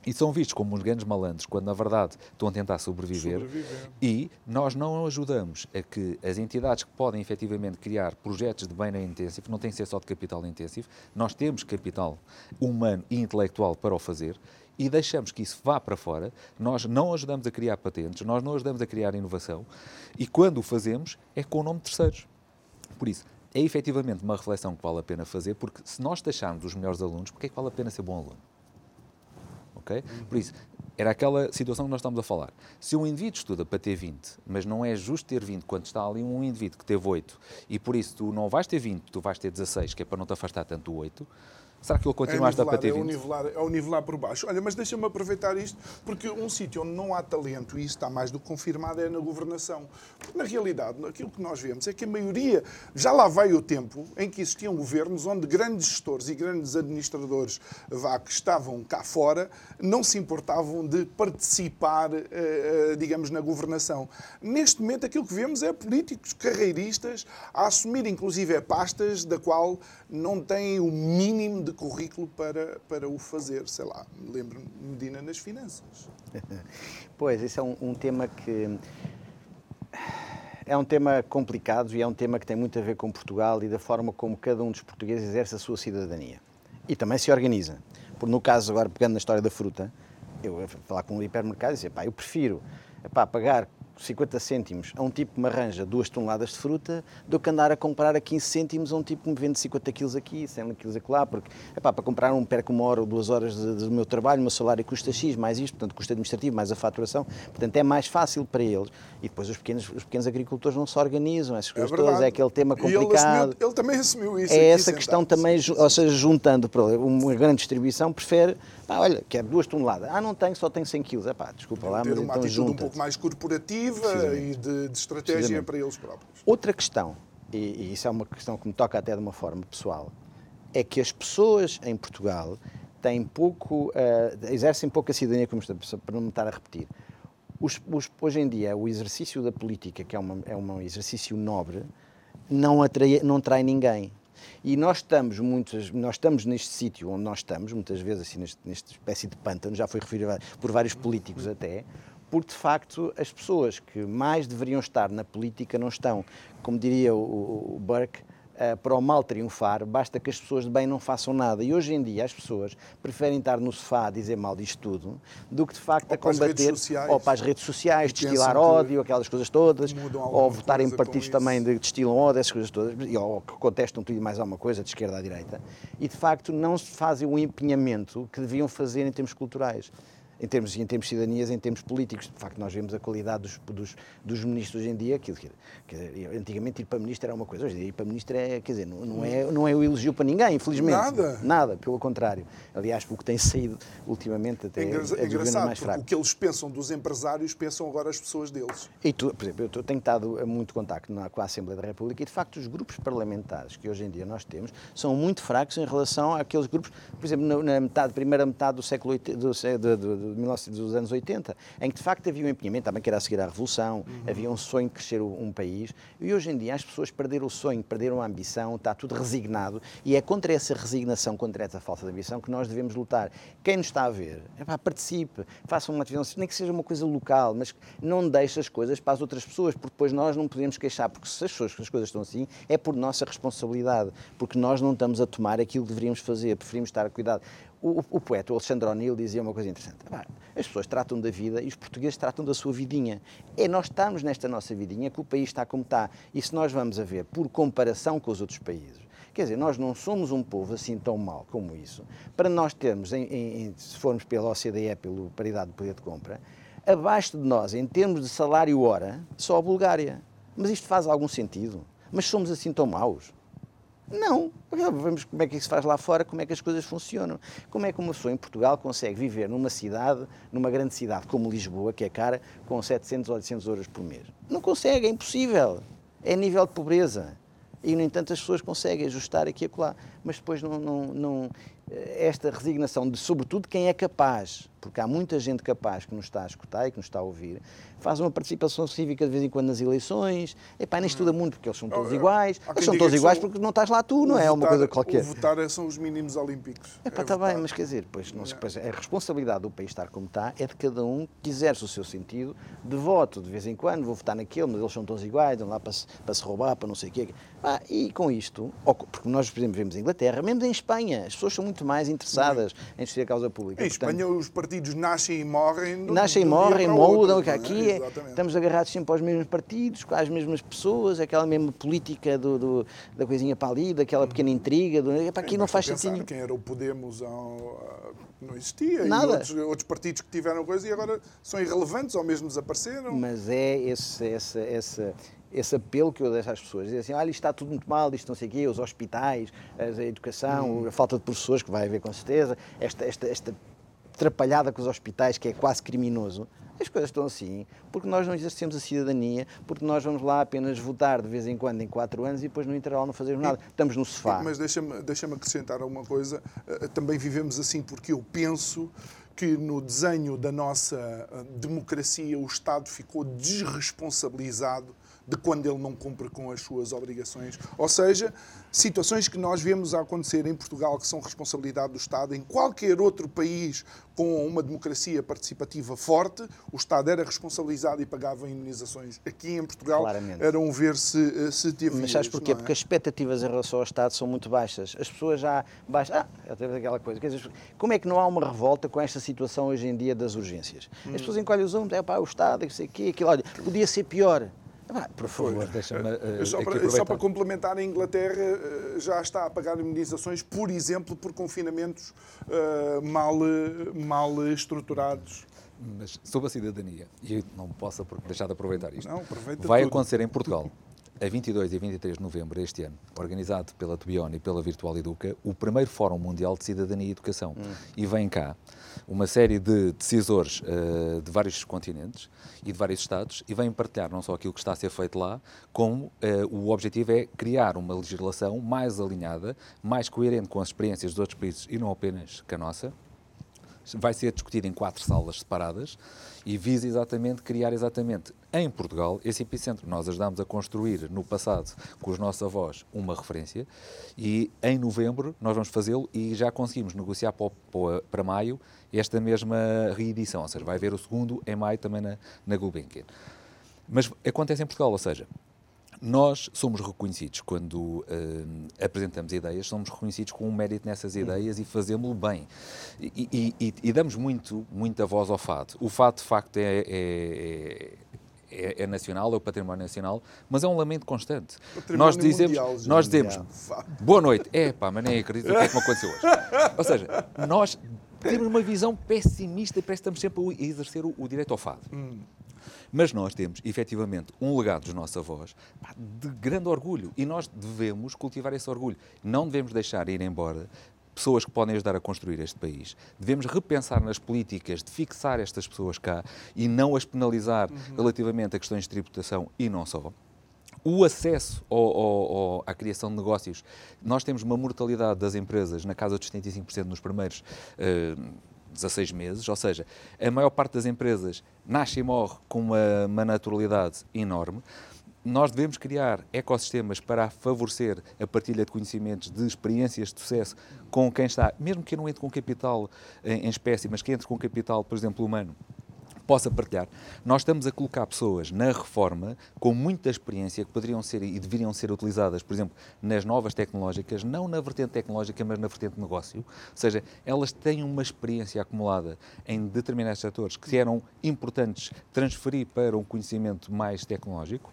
e são vistos como uns grandes malandros, quando na verdade estão a tentar sobreviver. Sobreviver. E nós não ajudamos a que as entidades que podem efetivamente criar projetos de bem na intensivo, não tem que ser só de capital intensivo, nós temos capital humano e intelectual para o fazer e deixamos que isso vá para fora, nós não ajudamos a criar patentes, nós não ajudamos a criar inovação e quando o fazemos é com o nome de terceiros. Por isso, é efetivamente uma reflexão que vale a pena fazer, porque se nós taxarmos os melhores alunos, porque é que vale a pena ser bom aluno? Ok? Por isso, era aquela situação que nós estamos a falar. Se um indivíduo estuda para ter 20, mas não é justo ter 20 quando está ali um indivíduo que teve 8 e por isso tu não vais ter 20, tu vais ter 16, que é para não te afastar tanto do 8, será que ele continua a estar para ter é o 20? nivelar, é o nivelar por baixo. Olha, mas deixa-me aproveitar isto, porque um sítio onde não há talento, e isso está mais do que confirmado, é na governação. Porque, na realidade, aquilo que nós vemos é que a maioria, já lá vai o tempo em que existiam governos onde grandes gestores e grandes administradores vá, que estavam cá fora não se importavam de participar, eh, eh, digamos, na governação. Neste momento, aquilo que vemos é políticos carreiristas a assumir, inclusive, pastas da qual não têm o mínimo de currículo para, para o fazer. Sei lá, me lembro de Medina nas finanças. Pois, esse é um, um tema que. É um tema complicado e é um tema que tem muito a ver com Portugal e da forma como cada um dos portugueses exerce a sua cidadania. E também se organiza. Porque no caso, agora pegando na história da fruta, eu ia falar com um hipermercado e dizer, pá, eu prefiro epá, pagar 50 cêntimos a um tipo que me arranja duas toneladas de fruta do que andar a comprar a 15 cêntimos a um tipo que me vende 50 quilos aqui, 100 quilos lá, porque epá, para comprar um perco uma hora ou duas horas do meu trabalho, o meu salário custa X, mais isto, portanto custo administrativo, mais a faturação, portanto é mais fácil para eles. E depois os pequenos, os pequenos agricultores não se organizam, essas coisas é todas, é aquele tema complicado. Ele, assumiu, ele, também assumiu isso. É essa questão também, ou seja, juntando uma grande distribuição, prefere Pá, olha, quer duas toneladas. Ah, não tenho, só tenho 100 quilos. É pá, desculpa lá, mas uma então atitude um pouco mais corporativa e de, de estratégia para eles próprios. Outra questão, e, e isso é uma questão que me toca até de uma forma pessoal, é que as pessoas em Portugal têm pouco, uh, exercem pouca cidadania, como para não me estar a repetir. Os, os, hoje em dia, o exercício da política, que é, uma, é um exercício nobre, não atrai, não atrai ninguém. E nós estamos, muitas, nós estamos neste sítio onde nós estamos, muitas vezes assim, neste, nesta espécie de pântano, já foi referido por vários políticos até, porque de facto as pessoas que mais deveriam estar na política não estão. Como diria o, o Burke, para o mal triunfar, basta que as pessoas de bem não façam nada. E hoje em dia as pessoas preferem estar no sofá a dizer mal disto tudo do que de facto ou a combater ou para as redes sociais, destilar ódio, aquelas coisas todas, ou votar em partidos também de destilam ódio, essas coisas todas, ou que contestam tudo e mais alguma coisa, de esquerda à direita, e de facto não se fazem o empenhamento que deviam fazer em termos culturais em termos, em termos de cidadanias, em termos políticos. De facto, nós vemos a qualidade dos, dos, dos ministros hoje em dia. Que, dizer, antigamente ir para ministro era uma coisa, hoje em dia ir para ministro é, quer dizer, não, não, é, não é o elogio para ninguém, infelizmente. Nada. Nada, pelo contrário. Aliás, o que tem saído ultimamente até é, é engraçado, mais fraco. O que eles pensam dos empresários, pensam agora as pessoas deles. E tu, por exemplo, eu tenho estado a muito contacto com a Assembleia da República e, de facto, os grupos parlamentares que hoje em dia nós temos são muito fracos em relação àqueles grupos, por exemplo, na, na metade, primeira metade do século do, do, do, dos anos 80, em que de facto havia um empenhamento, também que era a seguir à Revolução, uhum. havia um sonho de crescer um país, e hoje em dia as pessoas perderam o sonho, perderam a ambição, está tudo resignado, e é contra essa resignação, contra essa falta de ambição que nós devemos lutar. Quem nos está a ver, epá, participe, faça uma atividade, nem que seja uma coisa local, mas não deixe as coisas para as outras pessoas, porque depois nós não podemos queixar, porque se as, pessoas, as coisas estão assim, é por nossa responsabilidade, porque nós não estamos a tomar aquilo que deveríamos fazer, preferimos estar a cuidar. O, o, poeta, o Alexandre O'Neill, dizia uma coisa interessante. As pessoas tratam da vida e os portugueses tratam da sua vidinha. É nós estamos nesta nossa vidinha que o país está como está. E se nós vamos a ver por comparação com os outros países, quer dizer, nós não somos um povo assim tão mau como isso. Para nós termos, em, em, se formos pela OCDE, pela paridade de poder de compra, abaixo de nós, em termos de salário-hora, só a Bulgária. Mas isto faz algum sentido? Mas somos assim tão maus? Não. Vemos como é que isso faz lá fora, como é que as coisas funcionam. Como é que uma pessoa em Portugal consegue viver numa cidade, numa grande cidade como Lisboa, que é cara, com 700 ou 800 euros por mês? Não consegue, é impossível. É nível de pobreza. E, no entanto, as pessoas conseguem ajustar aqui e acolá. Mas depois não, não, não esta resignação de, sobretudo, quem é capaz, porque há muita gente capaz que nos está a escutar e que nos está a ouvir, faz uma participação cívica de vez em quando nas eleições, epá, nem estuda muito porque eles são todos iguais, eles são todos iguais porque não estás lá tu, não é? Uma coisa qualquer. O votar é, são os mínimos olímpicos. Epá, está é bem, mas quer dizer, pois, não, pois, a responsabilidade do país estar como está é de cada um que exerce o seu sentido de voto, de vez em quando, vou votar naquele, mas eles são todos iguais, estão lá para se, para se roubar, para não sei o quê. Ah, e com isto, porque nós, por exemplo, vemos em Inglaterra, mesmo em Espanha, as pessoas são muito mais interessadas em discutir a causa pública. Em Portanto, Espanha os partidos nascem e morrem. Nascem e morrem, mudam. Outro, aqui é, estamos agarrados sempre aos mesmos partidos, com as mesmas pessoas, aquela mesma política do, do da coisinha para ali, daquela pequena intriga. Do, aqui não faz sentido. Quem era o Podemos não existia. Nada. E outros, outros, partidos que tiveram coisa e agora são irrelevantes ou mesmo desapareceram. Mas é esse, essa, essa, esse apelo que eu deixo às pessoas. Dizer assim, olha, isto está tudo muito mal, isto não sei o quê, os hospitais, a educação, hum. a falta de professores, que vai haver com certeza, esta, esta, esta atrapalhada com os hospitais, que é quase criminoso. As coisas estão assim porque nós não exercemos a cidadania, porque nós vamos lá apenas votar de vez em quando, em quatro anos, e depois no intervalo não fazemos nada. Estamos no sofá. Mas deixa-me deixa acrescentar uma coisa. Eh, também vivemos assim porque eu penso que no desenho da nossa eh, democracia o Estado ficou desresponsabilizado de quando ele não cumpre com as suas obrigações. Ou seja, situações que nós vemos a acontecer em Portugal que são responsabilidade do Estado, em qualquer outro país com uma democracia participativa forte, o Estado era responsabilizado e pagava indenizações. Aqui em Portugal Claramente. era um ver se, se teve. Mas sabes porquê? é? Porque as expectativas em relação ao Estado são muito baixas. As pessoas já baixam. Ah, teve aquela coisa. Dizer, como é que não há uma revolta com esta situação hoje em dia das urgências? As pessoas encolhem os ombros, é pá, o Estado, não sei o quê, aquilo, olha, podia ser pior. Ah, por favor. Deixa-me eh, Só para, só para complementar, a Inglaterra eh, já está a pagar indenizações, por exemplo, por confinamentos eh, mal, mal estruturados. Mas sobre a cidadania, e eu não posso deixar de aproveitar isto, Não, aproveita vai tudo. acontecer em Portugal, a 22 e 23 de novembro deste ano, organizado pela Tubione e pela Virtual Educa, o primeiro Fórum Mundial de Cidadania e Educação. E vem cá uma série de decisores eh, de vários continentes e de vários estados e vêm partilhar não só aquilo que está a ser feito lá, como eh, o objetivo é criar uma legislação mais alinhada, mais coerente com as experiências dos outros países e não apenas com a nossa, vai ser discutido em quatro salas separadas e visa exatamente criar exatamente em Portugal esse epicentro. Nós ajudámos a construir no passado com os nossos avós uma referência e em novembro nós vamos fazê-lo e já conseguimos negociar para, para maio esta mesma reedição, ou seja, vai haver o segundo em maio também na, na Gulbenkian. Mas acontece em Portugal, ou seja, nós somos reconhecidos quando eh, apresentamos ideias, somos reconhecidos com um mérito nessas ideias e fazemos-lo bem. E, e- e- e damos muito, muita voz ao fado. O fado, de facto, é, é- é- é nacional, é o património nacional, mas é um lamento constante. Nós dizemos, mundial, nós dizemos boa noite, é pá, mas nem acredito o que é que me aconteceu hoje. Ou seja, nós temos uma visão pessimista e parece que estamos sempre a exercer o, o direito ao fado. Mas nós temos, efetivamente, um legado dos nossos avós de grande orgulho e nós devemos cultivar esse orgulho. Não devemos deixar ir embora pessoas que podem ajudar a construir este país. Devemos repensar nas políticas de fixar estas pessoas cá e não as penalizar relativamente a questões de tributação e não só. O acesso ao- ao- ao- à criação de negócios, nós temos uma mortalidade das empresas na casa dos 75% nos primeiros eh, 16 meses, ou seja, a maior parte das empresas nasce e morre com uma, uma naturalidade enorme. Nós devemos criar ecossistemas para favorecer a partilha de conhecimentos, de experiências de sucesso com quem está, mesmo que não entre com capital em, em espécie, mas que entre com capital, por exemplo, humano, possa partilhar. Nós estamos a colocar pessoas na reforma com muita experiência que poderiam ser e deveriam ser utilizadas, por exemplo, nas novas tecnológicas, não na vertente tecnológica, mas na vertente negócio. Ou seja, elas têm uma experiência acumulada em determinados setores que eram importantes transferir para um conhecimento mais tecnológico.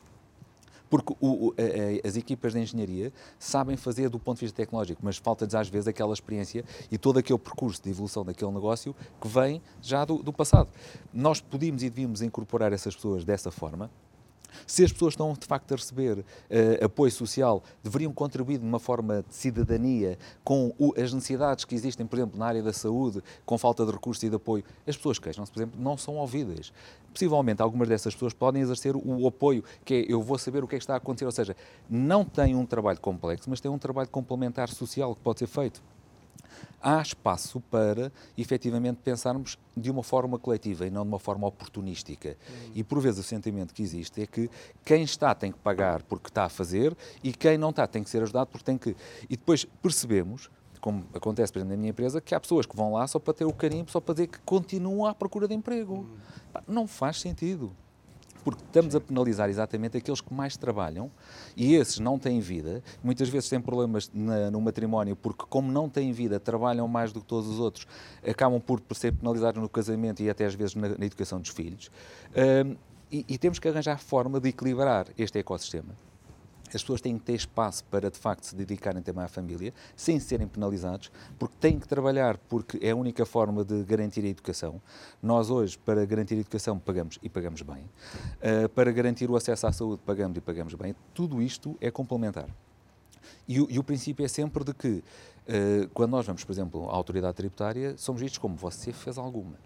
Porque o- o- a- as equipas de engenharia sabem fazer do ponto de vista tecnológico, mas falta-lhes às vezes aquela experiência e todo aquele percurso de evolução daquele negócio que vem já do, do passado. Nós podíamos e devíamos incorporar essas pessoas dessa forma. Se as pessoas estão de facto a receber eh, apoio social, deveriam contribuir de uma forma de cidadania com o- as necessidades que existem, por exemplo, na área da saúde, com falta de recursos e de apoio. As pessoas queixam-se, por exemplo, não são ouvidas. Possivelmente algumas dessas pessoas podem exercer o apoio, que é eu vou saber o que é que está a acontecer, ou seja, não têm um trabalho complexo, mas têm um trabalho complementar social que pode ser feito há espaço para, efetivamente, pensarmos de uma forma coletiva e não de uma forma oportunística. E, por vezes, o sentimento que existe é que quem está tem que pagar porque está a fazer e quem não está tem que ser ajudado porque tem que... E depois percebemos, como acontece, por exemplo, na minha empresa, que há pessoas que vão lá só para ter o carinho, só para dizer que continuam à procura de emprego. Pá, Não faz sentido. Porque estamos a penalizar exatamente aqueles que mais trabalham e esses não têm vida. Muitas vezes têm problemas na- no matrimónio porque, como não têm vida, trabalham mais do que todos os outros, acabam por ser penalizados no casamento e até às vezes na, na educação dos filhos. E, e temos que arranjar forma de equilibrar este ecossistema. As pessoas têm que ter espaço para, de facto, se dedicarem também à família, sem serem penalizados, porque têm que trabalhar, porque é a única forma de garantir a educação. Nós, hoje, para garantir a educação, pagamos e pagamos bem. Uh, para garantir o acesso à saúde, pagamos e pagamos bem. Tudo isto é complementar. E o, e o princípio é sempre de que, uh, quando nós vamos, por exemplo, à autoridade tributária, somos vistos como você fez alguma.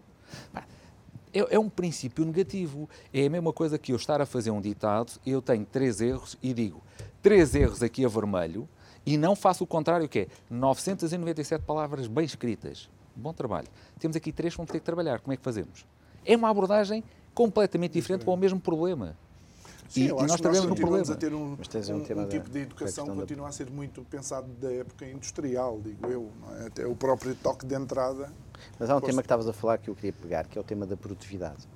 É, é um princípio negativo. É a mesma coisa que eu estar a fazer um ditado, eu tenho três erros e digo três erros aqui a vermelho e não faço o contrário, que é 997 palavras bem escritas. Bom trabalho. Temos aqui três que vamos ter que trabalhar. Como é que fazemos? É uma abordagem completamente diferente para o mesmo problema. Sim, e, eu e acho nós que nós um continuamos problema. a ter um, um um- um da- tipo de educação que questão da- continua a ser muito pensado da época industrial, digo eu. não é? Até o próprio toque de entrada. Mas há um Posso- tema que estavas a falar que eu queria pegar, que é o tema da produtividade.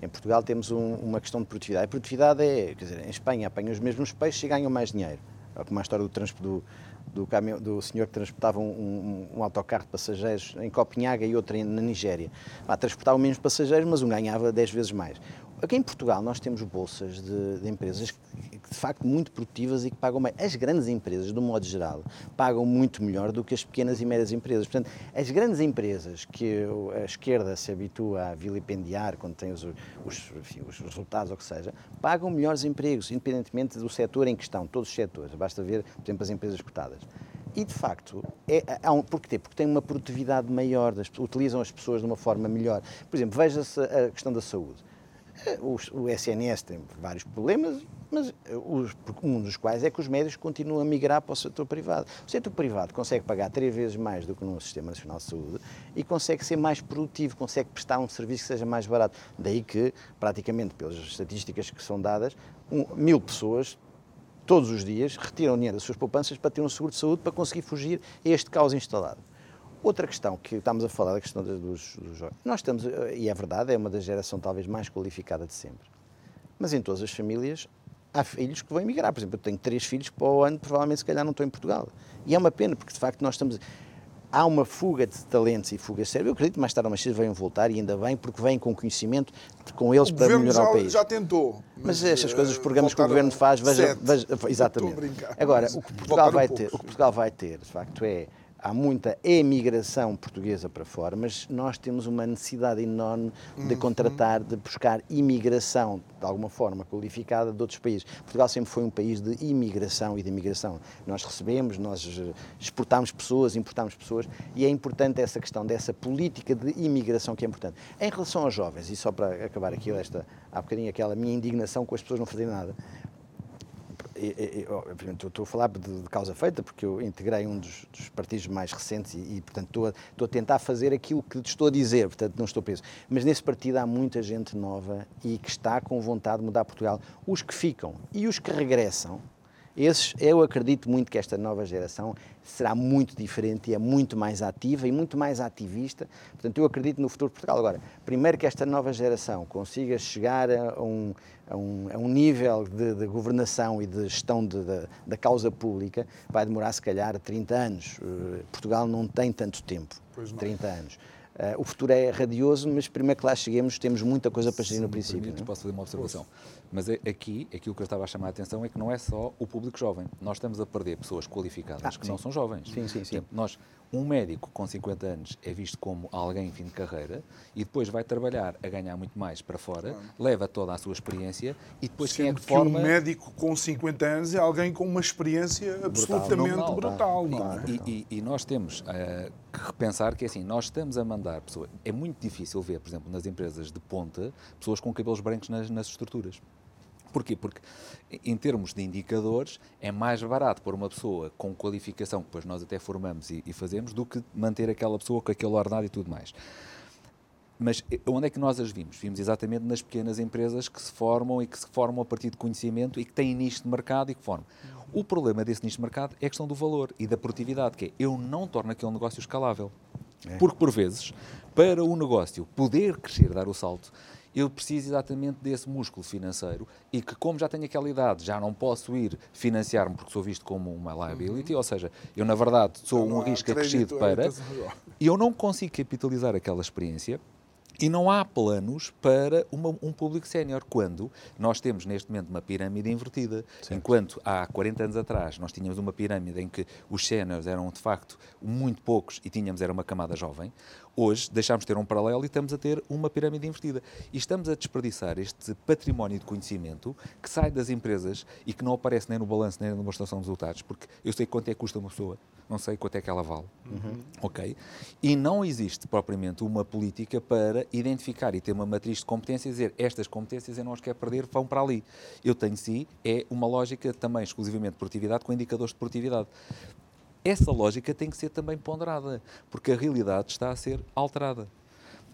Em Portugal temos um- uma questão de produtividade. A produtividade é, quer dizer, em Espanha apanham os mesmos peixes e ganham mais dinheiro. É como a história do, transpo- do, do, caminhão, do senhor que transportava um, um- um autocarro de passageiros em Copenhaga e outro na Nigéria. Ah, transportavam menos passageiros, mas um ganhava 10 vezes mais. Aqui em Portugal nós temos bolsas de, de empresas que, que, de facto muito produtivas e que pagam bem. As grandes empresas, um modo geral, pagam muito melhor do que as pequenas e médias empresas. Portanto, as grandes empresas que a esquerda se habitua a vilipendiar quando tem os, os, enfim, os resultados ou que seja, pagam melhores empregos, independentemente do setor em questão, todos os setores. Basta ver, por exemplo, as empresas cotadas. E, de facto, é, há um, porquê? Porque têm uma produtividade maior, das- utilizam as pessoas de uma forma melhor. Por exemplo, veja-se a questão da saúde. Os- O, SNS tem vários problemas, mas eh, um dos quais é que os médicos continuam a migrar para o setor privado. O setor privado consegue pagar três vezes mais do que no Sistema Nacional de Saúde e consegue ser mais produtivo, consegue prestar um serviço que seja mais barato. Daí que, praticamente, pelas estatísticas que são dadas, um- mil pessoas todos os dias retiram dinheiro das suas poupanças para ter um seguro de saúde para conseguir fugir a este caos instalado. Outra questão que estamos a falar, a questão dos, dos jovens. Nós estamos, eh, e é verdade, é uma da geração talvez mais qualificada de sempre. Mas em todas as famílias há filhos que vão emigrar. Por exemplo, eu tenho três filhos que para o ano provavelmente se calhar não estão em Portugal. E é uma pena, porque de facto nós estamos. Há uma fuga de talentos e fuga de cérebro. Eu acredito que mais tarde ou mais cedo venham voltar e ainda bem, porque vêm com conhecimento com eles O para melhorar já, o país. já tentou. Mas estas coisas, os eh, programas que o governo faz, veja, veja- exatamente. Agora, mas o que, Portugal vai ter, o que Portugal vai ter, de facto, é há muita emigração portuguesa para fora, mas nós temos uma necessidade enorme de Uhum. contratar, de buscar imigração de alguma forma qualificada de outros países. Portugal sempre foi um país de imigração e de imigração. Nós recebemos, nós eh, exportamos pessoas, importamos pessoas e é importante essa questão dessa política de imigração que é importante. Em relação aos jovens, e só para acabar aqui esta, há bocadinho aquela minha indignação com as pessoas não fazerem nada. E- e- e, ó, portanto, eu estou a falar de, causa feita porque eu integrei um dos, dos partidos mais recentes e, e, portanto, estou a, estou a tentar fazer aquilo que estou a dizer, portanto, não estou preso. Mas nesse partido há muita gente nova e que está com vontade de mudar Portugal. Os que ficam e os que regressam, esses, eu acredito muito que esta nova geração será muito diferente e é muito mais ativa e muito mais ativista. Portanto, eu acredito no futuro de Portugal. Agora, primeiro que esta nova geração consiga chegar a um, a um, a um nível de, de governação e de gestão de- de- da causa pública, vai demorar se calhar 30 anos. Eh, Portugal não tem tanto tempo, Pois não. 30 anos. Eh, o futuro é radioso, mas primeiro que lá cheguemos temos muita coisa para gerir no princípio. permites, não é? posso fazer uma observação. Mas é- aqui, aquilo que eu estava a chamar a atenção é que não é só o público jovem. Nós estamos a perder pessoas qualificadas Ah, que sim. não são jovens. Sim, sim, sim. Nós, um médico com 50 anos é visto como alguém em fim de carreira e depois vai trabalhar a ganhar muito mais para fora, leva toda a sua experiência e depois quem é Sendo que que forma... um médico com 50 anos é alguém com uma experiência absolutamente brutal, não é? E, e- e nós temos eh, que repensar que assim, nós estamos a mandar pessoas. É muito difícil ver, por exemplo, nas empresas de ponta, pessoas com cabelos brancos nas, nas estruturas. Porquê? Porque, em termos de indicadores, é mais barato pôr uma pessoa com qualificação, que depois nós até formamos e, e fazemos, do que manter aquela pessoa com aquele ordenado e tudo mais. Mas eh, onde é que nós as vimos? Vimos exatamente nas pequenas empresas que se formam e que se formam a partir de conhecimento e que têm nicho de mercado e que formam. O problema desse nicho de mercado é a questão do valor e da produtividade, que é eu não torno aquele negócio escalável. Porque, por vezes, para o negócio poder crescer, dar o salto, eu preciso exatamente desse músculo financeiro e que, como já tenho aquela idade, já não posso ir financiar-me porque sou visto como uma liability, ou seja, eu, na verdade, sou Não um risco acrescido para e eu não consigo capitalizar aquela experiência e não há planos para uma- um público sénior, quando nós temos neste momento uma pirâmide invertida. Enquanto há 40 anos atrás nós tínhamos uma pirâmide em que os séniores eram de facto muito poucos e tínhamos era uma camada jovem, hoje deixámos de ter um paralelo e estamos a ter uma pirâmide invertida. E estamos a desperdiçar este património de conhecimento que sai das empresas e que não aparece nem no balanço nem na demonstração de resultados, porque eu sei quanto é que custa uma pessoa, não sei quanto é que ela vale. Ok? E não existe propriamente uma política para identificar e ter uma matriz de competências e dizer estas competências eu não as quero perder, vão para ali. Eu tenho sim, é uma lógica também exclusivamente de produtividade com indicadores de produtividade. Essa lógica tem que ser também ponderada, porque a realidade está a ser alterada.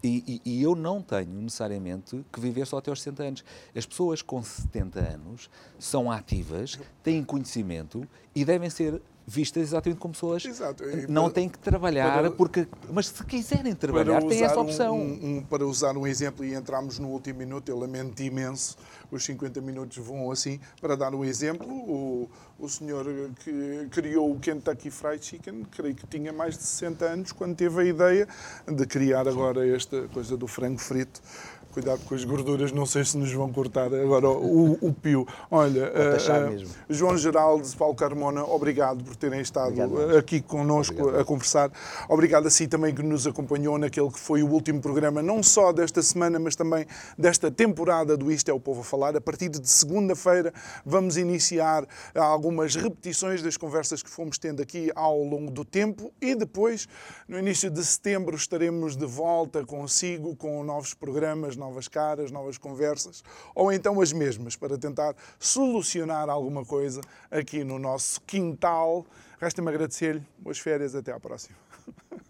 E, e, e, eu não tenho necessariamente que viver só até aos 60 anos. As pessoas com 70 anos são ativas, têm conhecimento e devem ser vistas exatamente como pessoas Exato. não têm que trabalhar, para, porque, mas se quiserem trabalhar, têm essa opção. Um, um, para usar um exemplo, e entramos no último minuto, eu lamento imenso, os 50 minutos vão assim, para dar um exemplo, o, o senhor que criou o Kentucky Fried Chicken, creio que tinha mais de 60 anos, quando teve a ideia de criar agora esta coisa do frango frito Cuidado com as gorduras, não sei se nos vão cortar agora o, o pio. Olha, uh, João Geraldo, Paulo Carmona, obrigado por terem estado obrigado. aqui connosco obrigado. a conversar. Obrigado a si também que nos acompanhou naquele que foi o último programa, não só desta semana, mas também desta temporada do Isto é o Povo a Falar. A partir de segunda-feira vamos iniciar algumas repetições das conversas que fomos tendo aqui ao longo do tempo e depois, no início de setembro, estaremos de volta consigo com novos programas, novas caras, novas conversas, ou então as mesmas, para tentar solucionar alguma coisa aqui no nosso quintal. Resta-me agradecer-lhe. Boas férias, até à próxima.